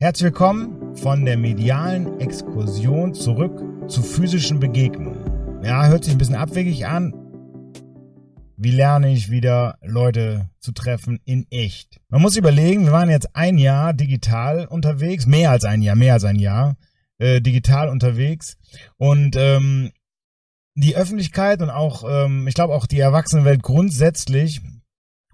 Herzlich willkommen von der medialen Exkursion zurück zu physischen Begegnungen. Ja, hört sich ein bisschen abwegig an. Wie lerne ich wieder Leute zu treffen in echt? Man muss überlegen, wir waren jetzt ein Jahr digital unterwegs, mehr als ein Jahr, mehr als ein Jahr äh, digital unterwegs und ähm, die Öffentlichkeit und auch, ähm, ich glaube auch die Erwachsenenwelt grundsätzlich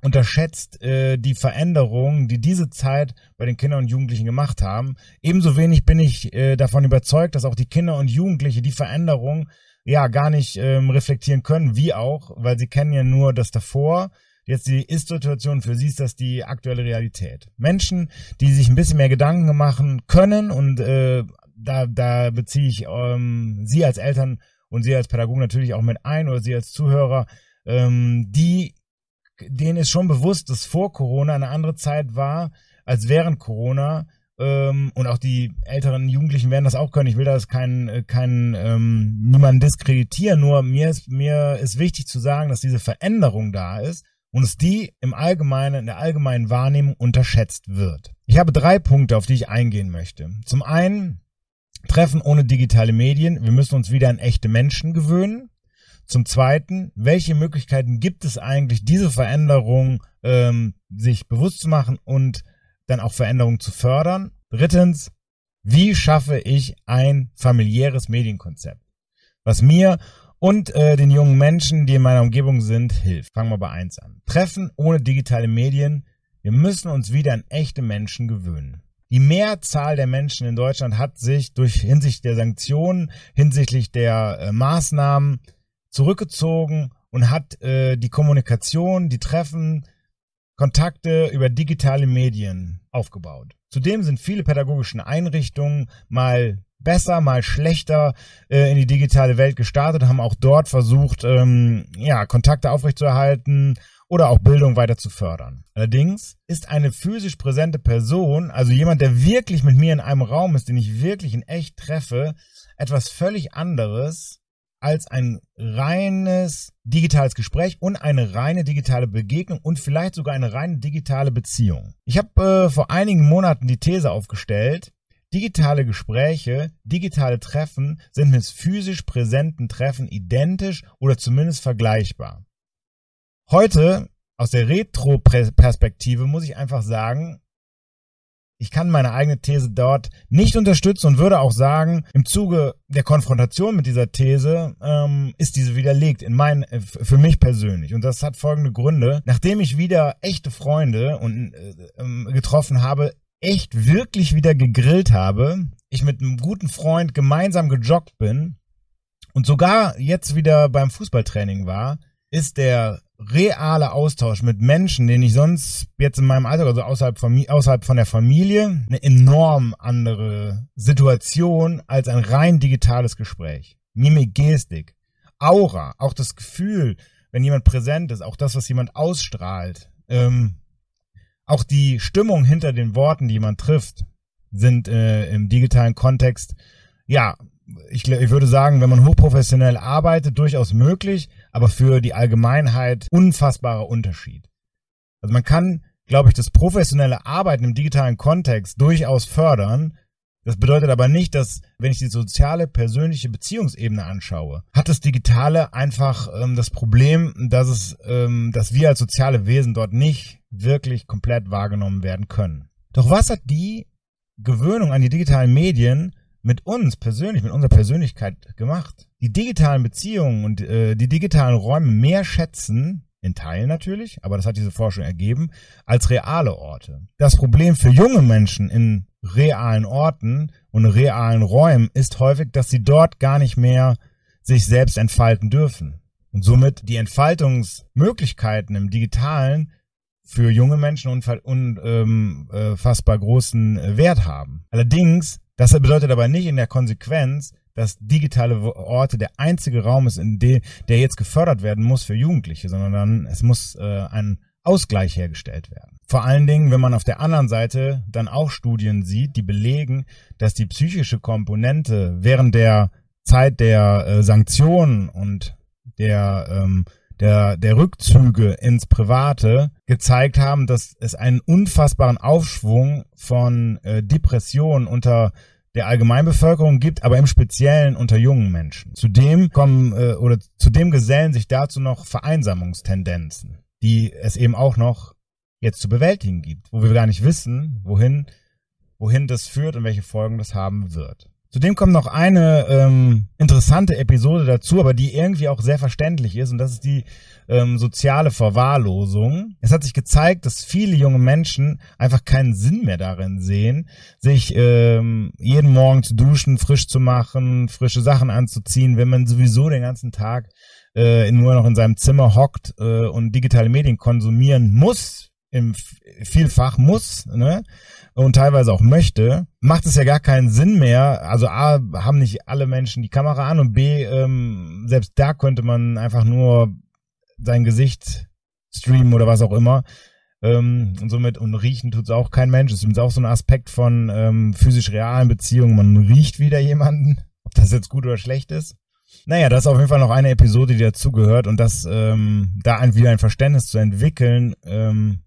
unterschätzt äh, die Veränderungen, die diese Zeit bei den Kindern und Jugendlichen gemacht haben. Ebenso wenig bin ich äh, davon überzeugt, dass auch die Kinder und Jugendliche die Veränderung ja gar nicht ähm, reflektieren können, wie auch, weil sie kennen ja nur das davor. Jetzt die Ist-Situation für sie ist das die aktuelle Realität. Menschen, die sich ein bisschen mehr Gedanken machen können und äh, da, da beziehe ich ähm, Sie als Eltern und Sie als Pädagogen natürlich auch mit ein oder Sie als Zuhörer, ähm, die denen ist schon bewusst, dass vor Corona eine andere Zeit war als während Corona. Ähm, und auch die älteren Jugendlichen werden das auch können. Ich will das keinen, äh, keinen ähm, niemanden diskreditieren. Nur mir ist mir ist wichtig zu sagen, dass diese Veränderung da ist und es die im Allgemeinen in der allgemeinen Wahrnehmung unterschätzt wird. Ich habe drei Punkte, auf die ich eingehen möchte. Zum einen Treffen ohne digitale Medien. Wir müssen uns wieder an echte Menschen gewöhnen. Zum Zweiten, welche Möglichkeiten gibt es eigentlich, diese Veränderung ähm, sich bewusst zu machen und dann auch Veränderungen zu fördern? Drittens, wie schaffe ich ein familiäres Medienkonzept, was mir und äh, den jungen Menschen, die in meiner Umgebung sind, hilft? Fangen wir bei eins an. Treffen ohne digitale Medien. Wir müssen uns wieder an echte Menschen gewöhnen. Die Mehrzahl der Menschen in Deutschland hat sich durch hinsichtlich der Sanktionen, hinsichtlich der äh, Maßnahmen zurückgezogen und hat äh, die Kommunikation, die Treffen, Kontakte über digitale Medien aufgebaut. Zudem sind viele pädagogische Einrichtungen mal besser, mal schlechter äh, in die digitale Welt gestartet, haben auch dort versucht, ähm, ja, Kontakte aufrechtzuerhalten oder auch Bildung weiter zu fördern. Allerdings ist eine physisch präsente Person, also jemand, der wirklich mit mir in einem Raum ist, den ich wirklich in echt treffe, etwas völlig anderes als ein reines digitales Gespräch und eine reine digitale Begegnung und vielleicht sogar eine reine digitale Beziehung. Ich habe äh, vor einigen Monaten die These aufgestellt, digitale Gespräche, digitale Treffen sind mit physisch präsenten Treffen identisch oder zumindest vergleichbar. Heute aus der Retro-Perspektive muss ich einfach sagen, ich kann meine eigene These dort nicht unterstützen und würde auch sagen, im Zuge der Konfrontation mit dieser These ähm, ist diese widerlegt in mein, äh, für mich persönlich. Und das hat folgende Gründe. Nachdem ich wieder echte Freunde und, äh, ähm, getroffen habe, echt wirklich wieder gegrillt habe, ich mit einem guten Freund gemeinsam gejoggt bin und sogar jetzt wieder beim Fußballtraining war, ist der reale Austausch mit Menschen, den ich sonst jetzt in meinem Alltag, also außerhalb von, außerhalb von der Familie, eine enorm andere Situation als ein rein digitales Gespräch. Mimik, Gestik, Aura, auch das Gefühl, wenn jemand präsent ist, auch das, was jemand ausstrahlt, ähm, auch die Stimmung hinter den Worten, die jemand trifft, sind äh, im digitalen Kontext ja ich, ich würde sagen, wenn man hochprofessionell arbeitet, durchaus möglich, aber für die Allgemeinheit unfassbarer Unterschied. Also man kann, glaube ich, das professionelle Arbeiten im digitalen Kontext durchaus fördern. Das bedeutet aber nicht, dass, wenn ich die soziale, persönliche Beziehungsebene anschaue, hat das Digitale einfach ähm, das Problem, dass es, ähm, dass wir als soziale Wesen dort nicht wirklich komplett wahrgenommen werden können. Doch was hat die Gewöhnung an die digitalen Medien mit uns persönlich, mit unserer Persönlichkeit gemacht. Die digitalen Beziehungen und äh, die digitalen Räume mehr schätzen, in Teilen natürlich, aber das hat diese Forschung ergeben, als reale Orte. Das Problem für junge Menschen in realen Orten und realen Räumen ist häufig, dass sie dort gar nicht mehr sich selbst entfalten dürfen. Und somit die Entfaltungsmöglichkeiten im Digitalen für junge Menschen unfassbar ähm, äh, großen Wert haben. Allerdings das bedeutet aber nicht in der Konsequenz, dass digitale Orte der einzige Raum ist, in dem der jetzt gefördert werden muss für Jugendliche, sondern es muss äh, ein Ausgleich hergestellt werden. Vor allen Dingen, wenn man auf der anderen Seite dann auch Studien sieht, die belegen, dass die psychische Komponente während der Zeit der äh, Sanktionen und der ähm, der, der Rückzüge ins Private gezeigt haben, dass es einen unfassbaren Aufschwung von äh, Depressionen unter der Allgemeinbevölkerung gibt, aber im Speziellen unter jungen Menschen. Zudem kommen äh, oder zudem gesellen sich dazu noch Vereinsamungstendenzen, die es eben auch noch jetzt zu bewältigen gibt, wo wir gar nicht wissen, wohin wohin das führt und welche Folgen das haben wird. Zudem kommt noch eine ähm, interessante Episode dazu, aber die irgendwie auch sehr verständlich ist, und das ist die ähm, soziale Verwahrlosung. Es hat sich gezeigt, dass viele junge Menschen einfach keinen Sinn mehr darin sehen, sich ähm, jeden Morgen zu duschen, frisch zu machen, frische Sachen anzuziehen, wenn man sowieso den ganzen Tag äh, nur noch in seinem Zimmer hockt äh, und digitale Medien konsumieren muss, im Vielfach muss, ne? und teilweise auch möchte, macht es ja gar keinen Sinn mehr. Also A, haben nicht alle Menschen die Kamera an und B, ähm, selbst da könnte man einfach nur sein Gesicht streamen oder was auch immer. Ähm, und somit, und riechen tut's auch kein Mensch. Es ist auch so ein Aspekt von ähm, physisch realen Beziehungen. Man riecht wieder jemanden, ob das jetzt gut oder schlecht ist. Naja, das ist auf jeden Fall noch eine Episode, die dazugehört und das ähm, da ein, wieder ein Verständnis zu entwickeln, ähm,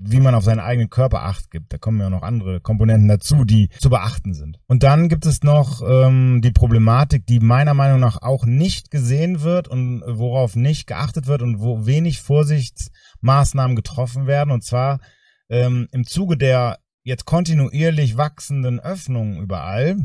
wie man auf seinen eigenen Körper acht gibt. Da kommen ja noch andere Komponenten dazu, die zu beachten sind. Und dann gibt es noch ähm, die Problematik, die meiner Meinung nach auch nicht gesehen wird und worauf nicht geachtet wird und wo wenig Vorsichtsmaßnahmen getroffen werden. Und zwar ähm, im Zuge der jetzt kontinuierlich wachsenden Öffnungen überall,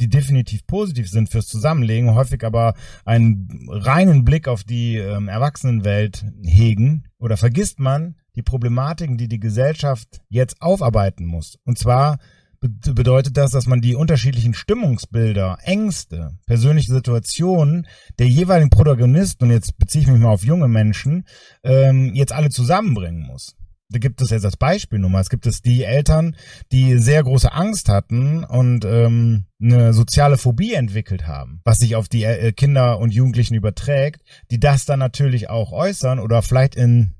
die definitiv positiv sind fürs Zusammenlegen, häufig aber einen reinen Blick auf die ähm, Erwachsenenwelt hegen, oder vergisst man, die Problematiken, die die Gesellschaft jetzt aufarbeiten muss. Und zwar bedeutet das, dass man die unterschiedlichen Stimmungsbilder, Ängste, persönliche Situationen der jeweiligen Protagonisten, und jetzt beziehe ich mich mal auf junge Menschen, ähm, jetzt alle zusammenbringen muss. Da gibt es jetzt als Beispiel nur mal, es gibt es die Eltern, die sehr große Angst hatten und ähm, eine soziale Phobie entwickelt haben, was sich auf die äh, Kinder und Jugendlichen überträgt, die das dann natürlich auch äußern oder vielleicht in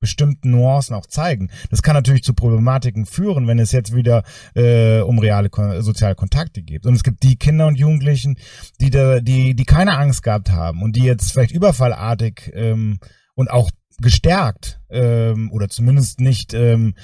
bestimmten Nuancen auch zeigen. Das kann natürlich zu Problematiken führen, wenn es jetzt wieder äh, um reale kon soziale Kontakte geht. Und es gibt die Kinder und Jugendlichen, die da, die die keine Angst gehabt haben und die jetzt vielleicht überfallartig ähm, und auch gestärkt ähm, oder zumindest nicht ähm,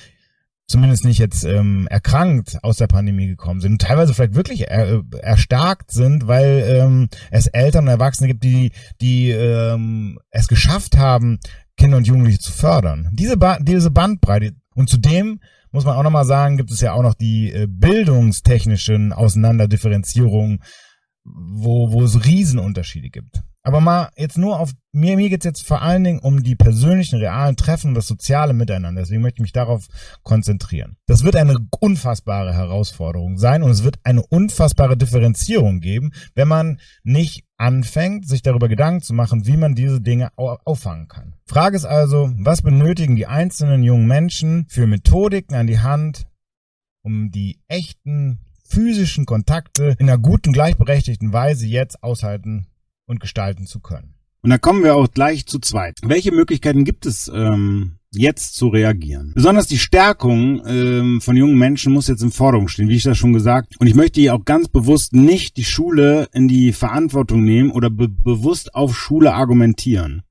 zumindest nicht jetzt ähm, erkrankt aus der Pandemie gekommen sind und teilweise vielleicht wirklich er, erstarkt sind, weil ähm, es Eltern und Erwachsene gibt, die die ähm, es geschafft haben, Kinder und Jugendliche zu fördern. Diese, ba diese Bandbreite. Und zudem muss man auch nochmal sagen, gibt es ja auch noch die äh, bildungstechnischen Auseinanderdifferenzierungen, wo, wo es Riesenunterschiede gibt. Aber mal jetzt nur auf, mir, mir geht's jetzt vor allen Dingen um die persönlichen, realen Treffen und das soziale Miteinander. Deswegen möchte ich mich darauf konzentrieren. Das wird eine unfassbare Herausforderung sein und es wird eine unfassbare Differenzierung geben, wenn man nicht anfängt, sich darüber Gedanken zu machen, wie man diese Dinge auffangen kann. Frage ist also, was benötigen die einzelnen jungen Menschen für Methodiken an die Hand, um die echten physischen Kontakte in einer guten, gleichberechtigten Weise jetzt aushalten und gestalten zu können. Und da kommen wir auch gleich zu zweit. Welche Möglichkeiten gibt es ähm, jetzt zu reagieren? Besonders die Stärkung ähm, von jungen Menschen muss jetzt im Vordergrund stehen, wie ich das schon gesagt. Und ich möchte hier auch ganz bewusst nicht die Schule in die Verantwortung nehmen oder be bewusst auf Schule argumentieren.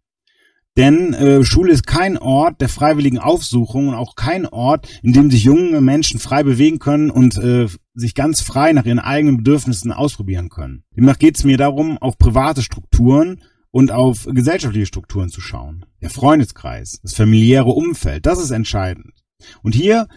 Denn äh, Schule ist kein Ort der freiwilligen Aufsuchung und auch kein Ort, in dem sich junge Menschen frei bewegen können und äh, sich ganz frei nach ihren eigenen Bedürfnissen ausprobieren können. Demnach geht es mir darum, auf private Strukturen und auf gesellschaftliche Strukturen zu schauen. Der Freundeskreis, das familiäre Umfeld, das ist entscheidend. Und hier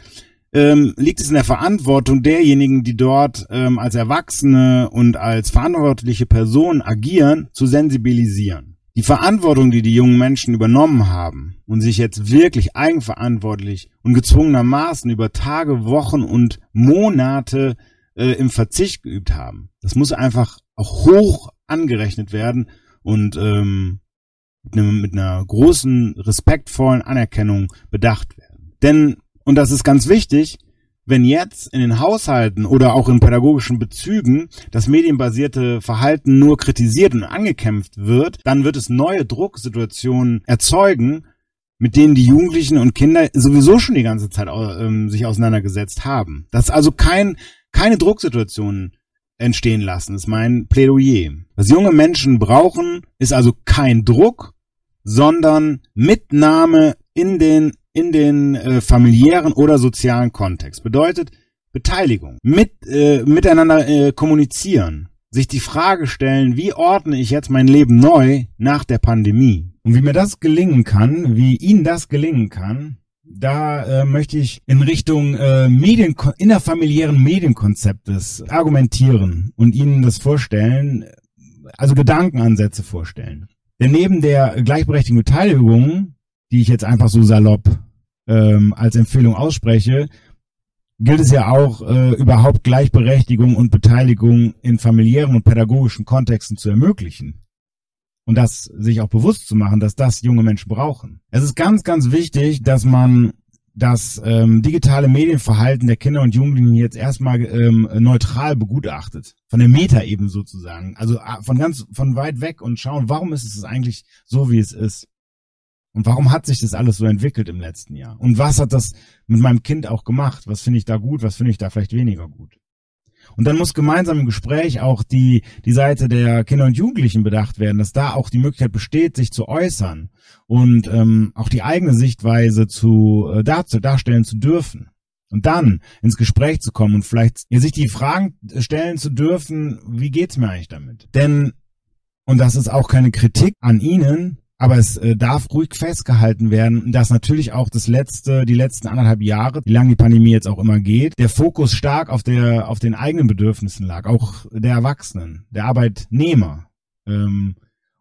ähm, liegt es in der Verantwortung derjenigen, die dort ähm, als Erwachsene und als verantwortliche Personen agieren, zu sensibilisieren. Die Verantwortung, die die jungen Menschen übernommen haben und sich jetzt wirklich eigenverantwortlich und gezwungenermaßen über Tage, Wochen und Monate äh, im Verzicht geübt haben, das muss einfach auch hoch angerechnet werden und ähm, mit, einem, mit einer großen, respektvollen Anerkennung bedacht werden. Denn, und das ist ganz wichtig, wenn jetzt in den Haushalten oder auch in pädagogischen Bezügen das medienbasierte Verhalten nur kritisiert und angekämpft wird, dann wird es neue Drucksituationen erzeugen, mit denen die Jugendlichen und Kinder sowieso schon die ganze Zeit ähm, sich auseinandergesetzt haben. Das ist also kein, keine Drucksituationen entstehen lassen, ist mein Plädoyer. Was junge Menschen brauchen, ist also kein Druck, sondern Mitnahme in den in den äh, familiären oder sozialen Kontext. Bedeutet Beteiligung, mit äh, miteinander äh, kommunizieren, sich die Frage stellen, wie ordne ich jetzt mein Leben neu nach der Pandemie? Und wie mir das gelingen kann, wie Ihnen das gelingen kann, da äh, möchte ich in Richtung äh, Medien, innerfamiliären Medienkonzeptes argumentieren und Ihnen das vorstellen, also Gedankenansätze vorstellen. Denn neben der gleichberechtigten Beteiligung, die ich jetzt einfach so salopp ähm, als Empfehlung ausspreche, gilt es ja auch, äh, überhaupt Gleichberechtigung und Beteiligung in familiären und pädagogischen Kontexten zu ermöglichen. Und das sich auch bewusst zu machen, dass das junge Menschen brauchen. Es ist ganz, ganz wichtig, dass man das ähm, digitale Medienverhalten der Kinder und Jugendlichen jetzt erstmal ähm, neutral begutachtet. Von der Meta-Ebene sozusagen. Also äh, von ganz, von weit weg und schauen, warum ist es eigentlich so, wie es ist? Und warum hat sich das alles so entwickelt im letzten Jahr? Und was hat das mit meinem Kind auch gemacht? Was finde ich da gut? Was finde ich da vielleicht weniger gut? Und dann muss gemeinsam im Gespräch auch die, die Seite der Kinder und Jugendlichen bedacht werden, dass da auch die Möglichkeit besteht, sich zu äußern und ähm, auch die eigene Sichtweise zu äh, darzu, darstellen zu dürfen. Und dann ins Gespräch zu kommen und vielleicht ja, sich die Fragen stellen zu dürfen, wie geht's mir eigentlich damit? Denn, und das ist auch keine Kritik an Ihnen, aber es äh, darf ruhig festgehalten werden, dass natürlich auch das letzte, die letzten anderthalb Jahre, wie lange die Pandemie jetzt auch immer geht, der Fokus stark auf der, auf den eigenen Bedürfnissen lag, auch der Erwachsenen, der Arbeitnehmer. Ähm,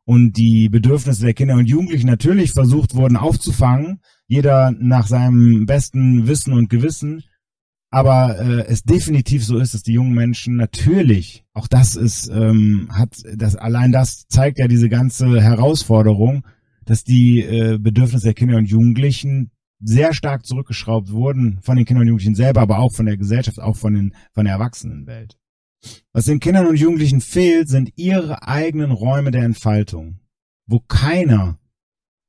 und die Bedürfnisse der Kinder und Jugendlichen natürlich versucht wurden aufzufangen, jeder nach seinem besten Wissen und Gewissen aber äh, es definitiv so ist, dass die jungen Menschen natürlich, auch das ist, ähm, hat das allein das zeigt ja diese ganze Herausforderung, dass die äh, Bedürfnisse der Kinder und Jugendlichen sehr stark zurückgeschraubt wurden von den Kindern und Jugendlichen selber, aber auch von der Gesellschaft, auch von den von der Erwachsenenwelt. Was den Kindern und Jugendlichen fehlt, sind ihre eigenen Räume der Entfaltung, wo keiner,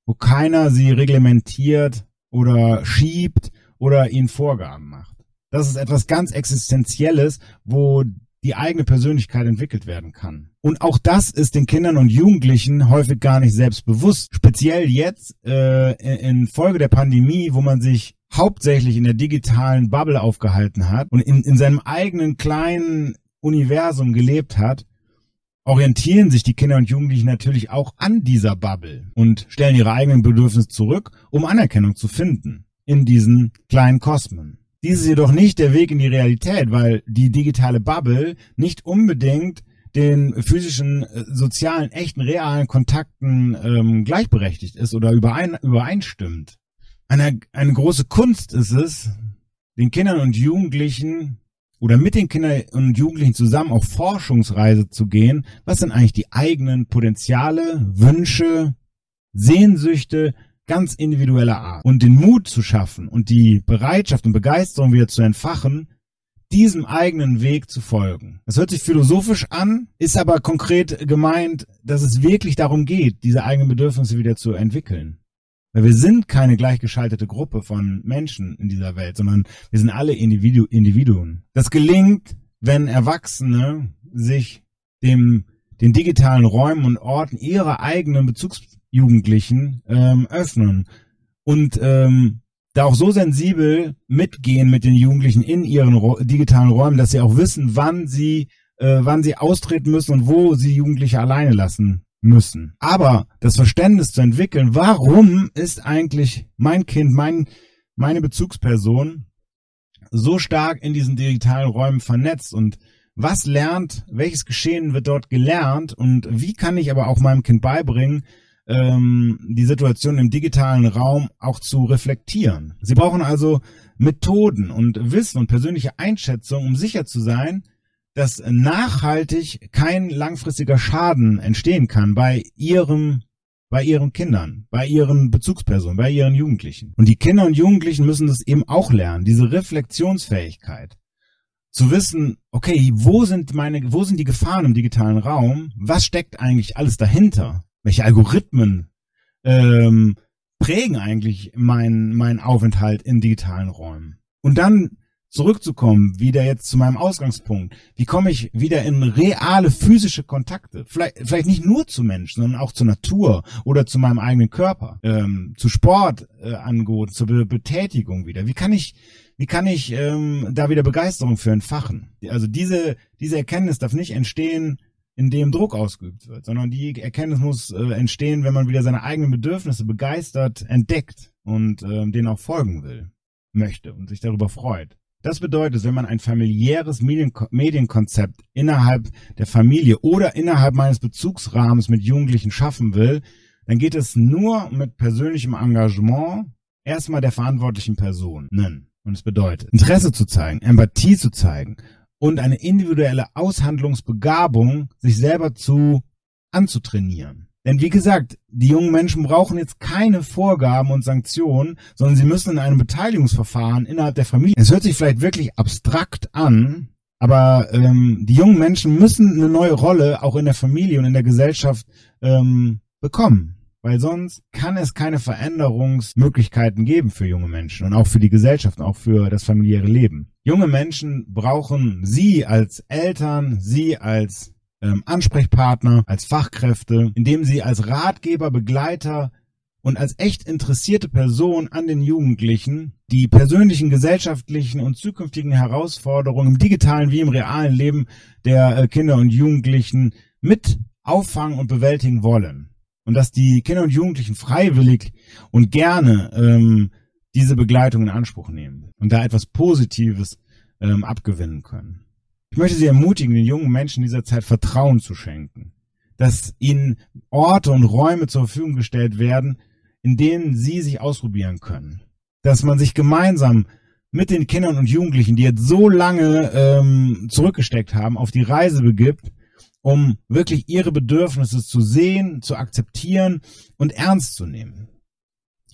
wo keiner sie reglementiert oder schiebt oder ihnen Vorgaben macht. Das ist etwas ganz Existenzielles, wo die eigene Persönlichkeit entwickelt werden kann. Und auch das ist den Kindern und Jugendlichen häufig gar nicht selbst bewusst. Speziell jetzt äh, in Folge der Pandemie, wo man sich hauptsächlich in der digitalen Bubble aufgehalten hat und in, in seinem eigenen kleinen Universum gelebt hat, orientieren sich die Kinder und Jugendlichen natürlich auch an dieser Bubble und stellen ihre eigenen Bedürfnisse zurück, um Anerkennung zu finden in diesen kleinen Kosmen. Dies ist jedoch nicht der Weg in die Realität, weil die digitale Bubble nicht unbedingt den physischen, äh, sozialen, echten, realen Kontakten ähm, gleichberechtigt ist oder überein, übereinstimmt. Eine, eine große Kunst ist es, den Kindern und Jugendlichen oder mit den Kindern und Jugendlichen zusammen auf Forschungsreise zu gehen. Was sind eigentlich die eigenen Potenziale, Wünsche, Sehnsüchte, ganz individueller Art und den Mut zu schaffen und die Bereitschaft und Begeisterung wieder zu entfachen, diesem eigenen Weg zu folgen. Das hört sich philosophisch an, ist aber konkret gemeint, dass es wirklich darum geht, diese eigenen Bedürfnisse wieder zu entwickeln. Weil wir sind keine gleichgeschaltete Gruppe von Menschen in dieser Welt, sondern wir sind alle Individu Individuen. Das gelingt, wenn Erwachsene sich dem, den digitalen Räumen und Orten ihrer eigenen Bezugs Jugendlichen ähm, öffnen. Und ähm, da auch so sensibel mitgehen mit den Jugendlichen in ihren digitalen Räumen, dass sie auch wissen, wann sie äh, wann sie austreten müssen und wo sie Jugendliche alleine lassen müssen. Aber das Verständnis zu entwickeln, warum ist eigentlich mein Kind, mein meine Bezugsperson so stark in diesen digitalen Räumen vernetzt? Und was lernt, welches Geschehen wird dort gelernt? Und wie kann ich aber auch meinem Kind beibringen, ähm, die Situation im digitalen Raum auch zu reflektieren. Sie brauchen also Methoden und Wissen und persönliche Einschätzung, um sicher zu sein, dass nachhaltig kein langfristiger Schaden entstehen kann bei ihrem bei ihren Kindern, bei ihren Bezugspersonen, bei ihren Jugendlichen. Und die Kinder und Jugendlichen müssen das eben auch lernen, diese Reflexionsfähigkeit. Zu wissen, okay, wo sind meine, wo sind die Gefahren im digitalen Raum? Was steckt eigentlich alles dahinter? Welche Algorithmen ähm, prägen eigentlich meinen mein Aufenthalt in digitalen Räumen. Und dann zurückzukommen, wieder jetzt zu meinem Ausgangspunkt? Wie komme ich wieder in reale physische Kontakte? Vielleicht, vielleicht nicht nur zu Menschen, sondern auch zur Natur oder zu meinem eigenen Körper, ähm, zu Sport äh, zur Be Betätigung wieder. Wie kann ich, wie kann ich ähm, da wieder Begeisterung für entfachen? Also diese, diese Erkenntnis darf nicht entstehen, indem Druck ausgeübt wird, sondern die Erkenntnis muss äh, entstehen, wenn man wieder seine eigenen Bedürfnisse begeistert entdeckt und äh, denen auch folgen will, möchte und sich darüber freut. Das bedeutet, wenn man ein familiäres Medienkonzept innerhalb der Familie oder innerhalb meines Bezugsrahmens mit Jugendlichen schaffen will, dann geht es nur mit persönlichem Engagement erstmal der verantwortlichen Personen. Und es bedeutet, Interesse zu zeigen, Empathie zu zeigen und eine individuelle Aushandlungsbegabung sich selber zu anzutrainieren. Denn wie gesagt, die jungen Menschen brauchen jetzt keine Vorgaben und Sanktionen, sondern sie müssen in einem Beteiligungsverfahren innerhalb der Familie. Es hört sich vielleicht wirklich abstrakt an, aber ähm, die jungen Menschen müssen eine neue Rolle auch in der Familie und in der Gesellschaft ähm, bekommen. Weil sonst kann es keine Veränderungsmöglichkeiten geben für junge Menschen und auch für die Gesellschaft auch für das familiäre Leben. Junge Menschen brauchen Sie als Eltern, Sie als ähm, Ansprechpartner, als Fachkräfte, indem Sie als Ratgeber, Begleiter und als echt interessierte Person an den Jugendlichen die persönlichen, gesellschaftlichen und zukünftigen Herausforderungen im digitalen wie im realen Leben der äh, Kinder und Jugendlichen mit auffangen und bewältigen wollen und dass die Kinder und Jugendlichen freiwillig und gerne ähm, diese Begleitung in Anspruch nehmen und da etwas Positives ähm, abgewinnen können. Ich möchte Sie ermutigen, den jungen Menschen dieser Zeit Vertrauen zu schenken, dass ihnen Orte und Räume zur Verfügung gestellt werden, in denen sie sich ausprobieren können, dass man sich gemeinsam mit den Kindern und Jugendlichen, die jetzt so lange ähm, zurückgesteckt haben, auf die Reise begibt um wirklich ihre Bedürfnisse zu sehen, zu akzeptieren und ernst zu nehmen.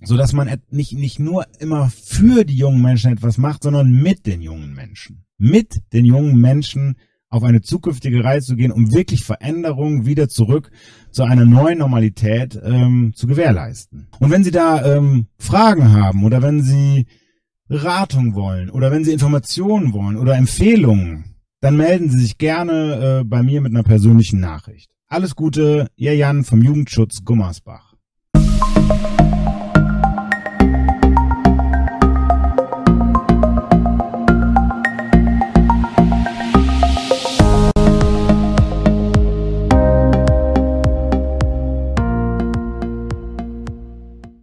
So dass man nicht, nicht nur immer für die jungen Menschen etwas macht, sondern mit den jungen Menschen. Mit den jungen Menschen auf eine zukünftige Reise zu gehen, um wirklich Veränderungen wieder zurück zu einer neuen Normalität ähm, zu gewährleisten. Und wenn Sie da ähm, Fragen haben oder wenn Sie Beratung wollen oder wenn Sie Informationen wollen oder Empfehlungen, dann melden Sie sich gerne äh, bei mir mit einer persönlichen Nachricht. Alles Gute, Ihr Jan vom Jugendschutz Gummersbach.